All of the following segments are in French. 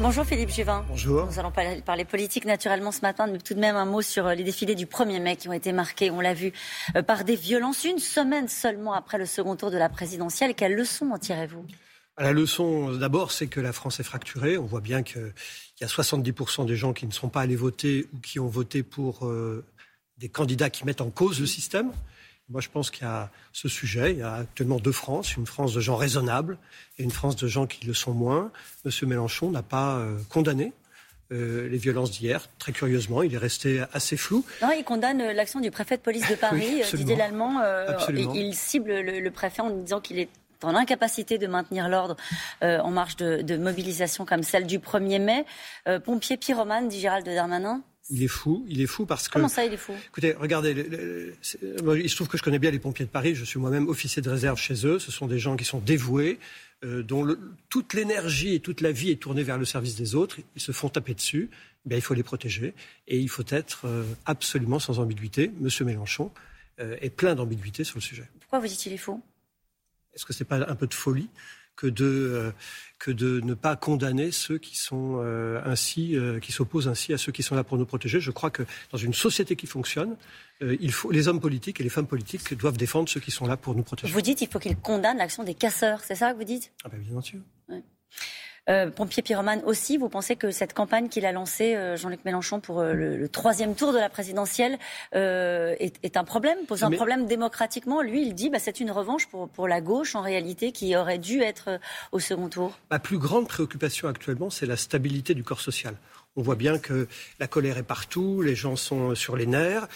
Bonjour Philippe Juvin. Bonjour. Nous allons parler, politique naturellement ce matin, mais tout de même un mot sur euh, les défilés du 1er mai qui ont été marqués, on l'a vu, euh, par des violences une semaine seulement après le second tour de la présidentielle. Quelle leçon en tirez-vous? La leçon d'abord, c'est que la France est fracturée. On voit bien qu'il y a 70% des gens qui ne sont pas allés voter ou qui ont voté pour euh, des candidats qui mettent en cause le système. Moi, je pense qu'il y a ce sujet. Il y a actuellement deux France, une France de gens raisonnables et une France de gens qui le sont moins. Monsieur Mélenchon n'a pas euh, condamné euh, les violences d'hier. Très curieusement, il est resté assez flou. Non, il condamne euh, l'action du préfet de police de Paris, Didier Lallemand. il cible le, préfet en disant qu'il est en incapacité de maintenir l'ordre en marche de, de, mobilisation comme celle du 1er mai. pompier pyromane, dit Gérald Darmanin il est fou, il est fou parce que. Comment ça, il est fou? Écoutez, regardez, il se trouve que je connais bien les pompiers de Paris. Je suis moi-même officier de réserve chez eux. Ce sont des gens qui sont dévoués, euh, dont toute l'énergie et toute la vie est tournée vers le service des autres. Ils se font taper dessus. Eh il faut les protéger et il faut être euh, absolument sans ambiguïté. Monsieur Mélenchon euh, est plein d'ambiguïté sur le sujet. Pourquoi vous dites qu'il est fou? Est-ce que c'est pas un peu de folie que de, euh, que de ne pas condamner ceux qui sont euh, ainsi, euh, qui s'opposent ainsi à ceux qui sont là pour nous protéger? Je crois que dans une société qui fonctionne, il faut, les hommes politiques et les femmes politiques doivent défendre ceux qui sont là pour nous protéger. Vous dites qu'il faut qu'ils condamnent l'action des casseurs, c'est ça que vous dites? Ah ben bien sûr. Euh, pompier pyromane aussi, vous pensez que cette campagne qu'il a lancée, euh, Jean-Luc Mélenchon, pour euh, le, troisième tour de la présidentielle, est, un problème, pose un problème démocratiquement? Lui, il dit, bah, c'est une revanche pour, pour la gauche, en réalité, qui aurait dû être au second tour. Ma plus grande préoccupation actuellement, c'est la stabilité du corps social. On voit bien que la colère est partout, les gens sont sur les nerfs.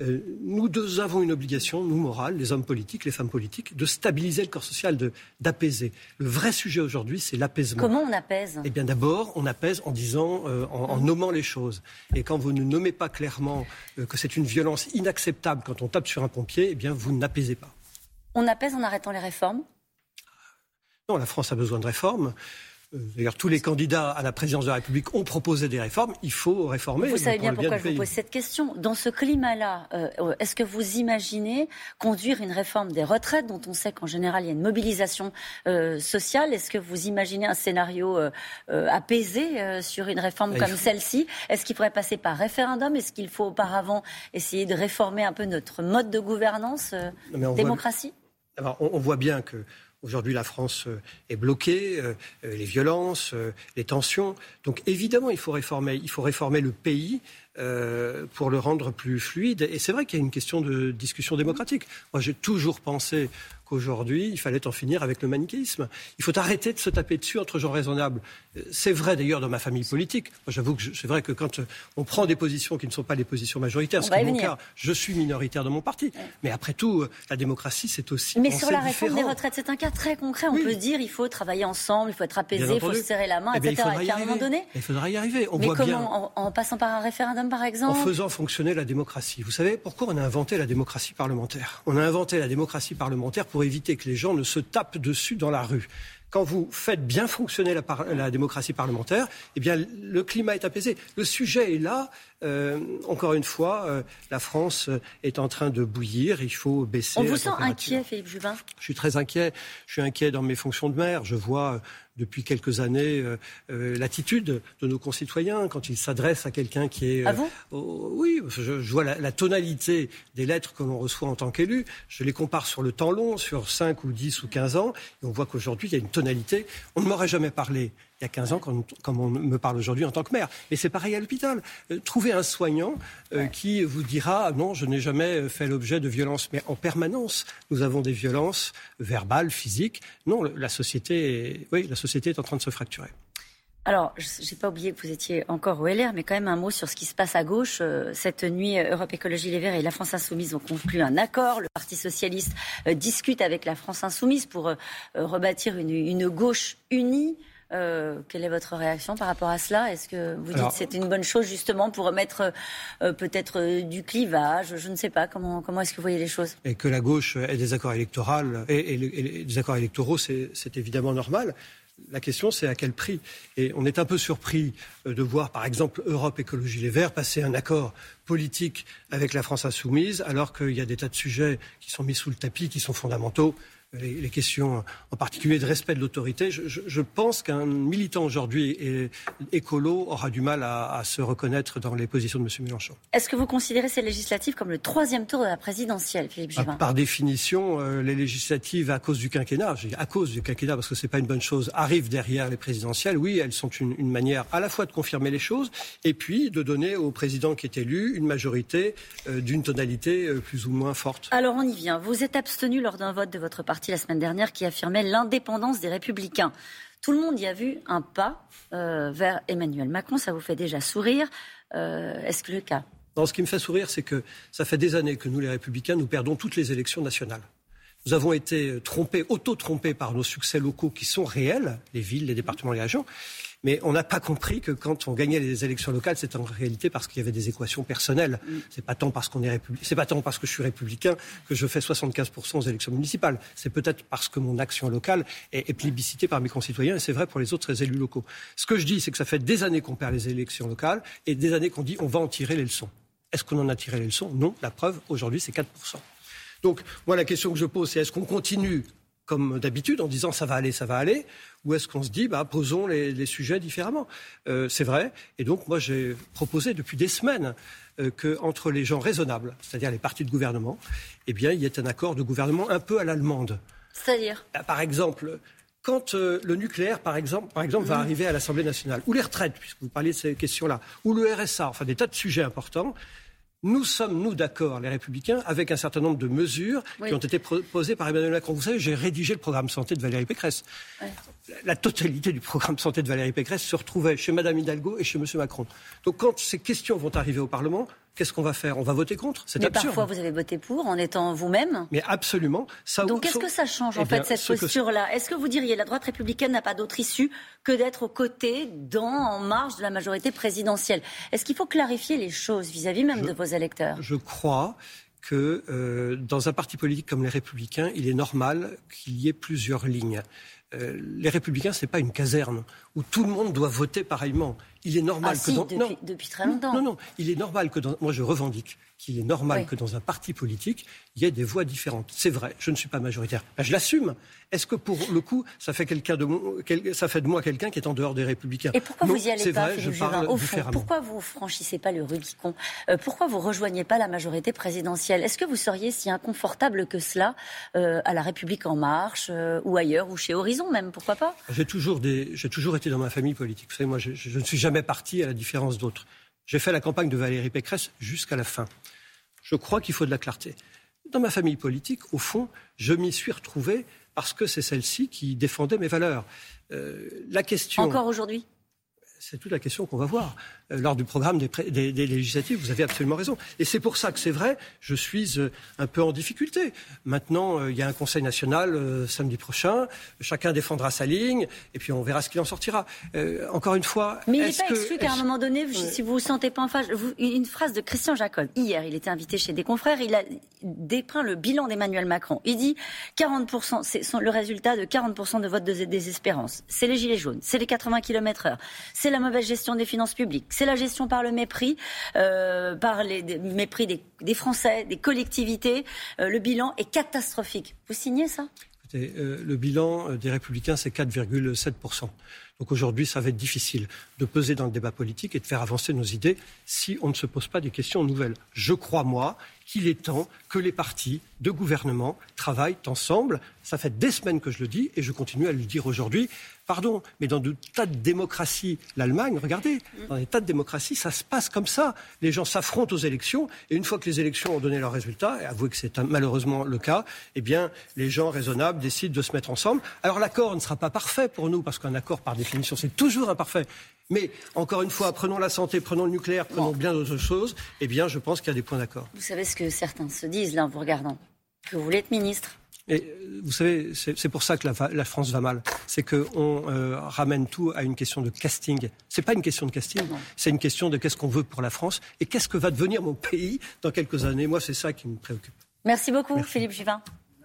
Euh, nous deux avons une obligation, nous morales, les hommes politiques, les femmes politiques, de stabiliser le corps social, d'apaiser. Le vrai sujet aujourd'hui, c'est l'apaisement. Comment on apaise? Eh bien, d'abord, on apaise en disant, euh, en, nommant les choses. Et quand vous ne nommez pas clairement euh, que c'est une violence inacceptable quand on tape sur un pompier, eh bien, vous n'apaisez pas. On apaise en arrêtant les réformes? Non, la France a besoin de réformes. Euh, d'ailleurs, tous les candidats à la présidence de la République ont proposé des réformes. Il faut réformer. Vous savez bien pourquoi je vous pose cette question. Dans ce climat-là, euh, est-ce que vous imaginez conduire une réforme des retraites, dont on sait qu'en général il y a une mobilisation euh, sociale? Est-ce que vous imaginez un scénario apaisé sur une réforme comme celle-ci? Est-ce qu'il pourrait passer par référendum? Est-ce qu'il faut auparavant essayer de réformer un peu notre mode de gouvernance, démocratie? on voit bien que Aujourd'hui, la France euh, est bloquée, euh, euh, les violences, les tensions. Donc évidemment, il faut réformer. Il faut réformer le pays pour le rendre plus fluide. Et c'est vrai qu'il y a une question de discussion démocratique. Moi, j'ai toujours pensé qu'aujourd'hui, il fallait en finir avec le manichéisme. Il faut arrêter de se taper dessus entre gens raisonnables. C'est vrai d'ailleurs dans ma famille politique. Moi, j'avoue que c'est vrai que quand on prend des positions qui ne sont pas les positions majoritaires, ce qui est mon cas, je suis minoritaire dans mon parti. Mais après tout, la démocratie, c'est aussi. Mais sur la réforme des retraites, c'est un cas très concret. On peut dire il faut travailler ensemble, il faut être apaisé, il faut se serrer la main, eh etc. Et à un moment donné. Il faudra y arriver. On Mais comment en, passant par un référendum, par exemple En faisant fonctionner la démocratie. Vous savez pourquoi on a inventé la démocratie parlementaire? On a inventé la démocratie parlementaire pour éviter que les gens ne se tapent dessus dans la rue quand vous faites bien fonctionner la, démocratie parlementaire, eh bien, le climat est apaisé. Le sujet est là. Euh, encore une fois, euh, la France est en train de bouillir. Il faut baisser. On vous sent inquiet, Philippe Juvin? Je suis très inquiet. Je suis inquiet dans mes fonctions de maire. Je vois euh, depuis quelques années l'attitude de nos concitoyens quand ils s'adressent à quelqu'un qui est. Ah vous Oui, je, vois la, la, tonalité des lettres que l'on reçoit en tant qu'élu. Je les compare sur le temps long, sur 5 ou 10 ou 15 ans, et on voit qu'aujourd'hui, il y a une tonalité. On ne m'aurait jamais parlé il y a 15 ans, comme, on me parle aujourd'hui en tant que maire. Mais c'est pareil à l'hôpital. Euh, trouvez un soignant euh, qui vous dira non, je n'ai jamais fait l'objet de violences. Mais en permanence, nous avons des violences verbales, physiques. Non, la société, est, oui, la société est en train de se fracturer. Alors, je n'ai pas oublié que vous étiez encore au LR, mais quand même un mot sur ce qui se passe à gauche. Euh, cette nuit, Europe Écologie Les Verts et la France Insoumise ont conclu un accord. Le Parti Socialiste discute avec la France Insoumise pour rebâtir une, une gauche unie. Euh, quelle est votre réaction par rapport à cela? Est-ce que vous dites que c'est une bonne chose justement pour remettre euh, peut-être euh, du clivage? Je ne sais pas. Comment, comment est-ce que vous voyez les choses? Et que la gauche ait des accords électoraux, et, et, des accords électoraux, c'est évidemment normal. La question, c'est à quel prix? Et on est un peu surpris de voir, par exemple, Europe Écologie Les Verts passer un accord politique avec la France insoumise, alors qu'il y a des tas de sujets qui sont mis sous le tapis, qui sont fondamentaux les, questions en particulier de respect de l'autorité. Je, pense qu'un militant aujourd'hui écolo aura du mal à, se reconnaître dans les positions de M. Mélenchon. Est-ce que vous considérez ces législatives comme le troisième tour de la présidentielle, Philippe Juvin Par définition, euh, les législatives, à cause du quinquennat, à cause du quinquennat parce que ce n'est pas une bonne chose, arrivent derrière les présidentielles. Oui, elles sont une, une, manière à la fois de confirmer les choses et puis de donner au président qui est élu une majorité euh, d'une tonalité euh, plus ou moins forte. Alors on y vient. Vous êtes abstenu lors d'un vote de votre parti la semaine dernière qui affirmait l'indépendance des républicains. Tout le monde y a vu un pas euh, vers Emmanuel Macron. Ça vous fait déjà sourire. Est-ce que le cas? Non, ce qui me fait sourire, c'est que ça fait des années que nous, les républicains, nous perdons toutes les élections nationales. Nous avons été trompés, auto-trompés par nos succès locaux qui sont réels, les villes, les départements, les régions. Mais on n'a pas compris que quand on gagnait les élections locales, c'était en réalité parce qu'il y avait des équations personnelles. Mm. C'est pas tant parce qu'on est c'est pas tant parce que je suis républicain que je fais 75% aux élections municipales. C'est peut-être parce que mon action locale est, est plébiscitée par mes concitoyens et c'est vrai pour les autres élus locaux. Ce que je dis, c'est que ça fait des années qu'on perd les élections locales et des années qu'on dit on va en tirer les leçons. Est-ce qu'on en a tiré les leçons? Non. La preuve, aujourd'hui, c'est 4%. Donc, moi, la question que je pose, c'est est-ce qu'on continue comme d'habitude en disant ça va aller, ça va aller, ou est-ce qu'on se dit bah, posons les, sujets différemment euh, C'est vrai. Et donc, moi, j'ai proposé depuis des semaines euh, qu'entre les gens raisonnables, c'est-à-dire les partis de gouvernement, eh bien, il y ait un accord de gouvernement un peu à l'allemande. C'est-à-dire? Bah, Par exemple, quand euh, le nucléaire, par exemple, par exemple va mmh. arriver à l'Assemblée nationale, ou les retraites, puisque vous parliez de ces questions-là, ou le RSA, enfin des tas de sujets importants, nous sommes, nous, d'accord, les Républicains, avec un certain nombre de mesures qui ont été proposées par Emmanuel Macron. Vous savez, j'ai rédigé le programme santé de Valérie Pécresse la totalité du programme santé de Valérie Pécresse se retrouvait chez Mme Hidalgo et chez M. Macron. Donc quand ces questions vont arriver au Parlement, qu'est-ce qu'on va faire? On va voter contre? C'est absurde. Mais parfois, vous avez voté pour en étant vous-même. Mais absolument. Ça, Donc qu'est-ce que ça change en eh fait, cette posture-là? Est-ce que vous diriez la droite républicaine n'a pas d'autre issue que d'être aux côtés, dans, en marge de la majorité présidentielle? Est-ce qu'il faut clarifier les choses vis-à-vis même de vos électeurs? Je crois que euh, dans un parti politique comme les Républicains, il est normal qu'il y ait plusieurs lignes. Euh, les Républicains, ce n'est pas une caserne où tout le monde doit voter pareillement. Il est normal ah, que dans... depuis, depuis, très longtemps. Non, non, il est normal que dans... moi je revendique qu'il est normal que dans un parti politique, il y ait des voix différentes. C'est vrai, je ne suis pas majoritaire. Ben, je l'assume. Est-ce que pour le coup, ça fait, de, ça fait de moi quelqu'un qui est en dehors des républicains? Et pourquoi vous y allez pas, vrai, Philippe Au fond, pourquoi vous franchissez pas le Rubicon? Euh, Pourquoi vous rejoignez pas la majorité présidentielle? Est-ce que vous seriez si inconfortable que cela euh, à la République en marche euh, ou ailleurs ou chez Horizon même Pourquoi pas? J'ai toujours, des, toujours été dans ma famille politique. Vous savez, moi, je, je ne suis jamais parti à la différence d'autres. J'ai fait la campagne de Valérie Pécresse jusqu'à la fin. Je crois qu'il faut de la clarté. Dans ma famille politique, au fond, je m'y suis retrouvé parce que c'est celle-ci qui défendait mes valeurs. Euh, la question. Encore aujourd'hui? C'est toute la question qu'on va voir. Euh, lors du programme des, législatives, vous avez absolument raison. Et c'est pour ça que c'est vrai, je suis euh, un peu en difficulté. Maintenant, euh, il y a un Conseil national samedi prochain, chacun défendra sa ligne, et puis on verra ce qu'il en sortira. encore une fois. Mais il n'est pas exclu qu'à un moment donné, si vous ne vous sentez pas en phase, une phrase de Christian Jacob, hier, il était invité chez des confrères, il a dépeint le bilan d'Emmanuel Macron. Il dit 40%, c'est le résultat de 40% de vote de désespérance. C'est les gilets jaunes, c'est les 80 km heure, c'est la mauvaise gestion des finances publiques, c'est la gestion par le mépris, euh, par les mépris des, Français, des collectivités. Euh, le bilan est catastrophique. Vous signez ça? Euh, Le bilan des Républicains, c'est 4,7%. Donc aujourd'hui, ça va être difficile de peser dans le débat politique et de faire avancer nos idées si on ne se pose pas des questions nouvelles. Je crois, moi, qu'il est temps que les partis de gouvernement travaillent ensemble. Ça fait des semaines que je le dis et je continue à le dire aujourd'hui. Pardon, mais dans de tas de démocraties, l'Allemagne, regardez, dans des tas de démocraties, ça se passe comme ça. Les gens s'affrontent aux élections et une fois que les élections ont donné leurs résultats, et avouez que c'est malheureusement le cas, eh bien, les gens raisonnables décident de se mettre ensemble. Alors l'accord ne sera pas parfait pour nous parce qu'un accord, par définition, c'est toujours imparfait. Mais encore une fois, prenons la santé, prenons le nucléaire, prenons bien d'autres choses. Eh bien, je pense qu'il y a des points d'accord. Vous savez ce que certains se disent là en vous regardant Que vous voulez être ministre et euh, vous savez, c'est pour ça que la, France va mal. C'est qu'on euh, ramène tout à une question de casting. C'est pas une question de casting, c'est une question de qu'est-ce qu'on veut pour la France et qu'est-ce que va devenir mon pays dans quelques années. Moi, c'est ça qui me préoccupe. Merci beaucoup, Philippe Juvin.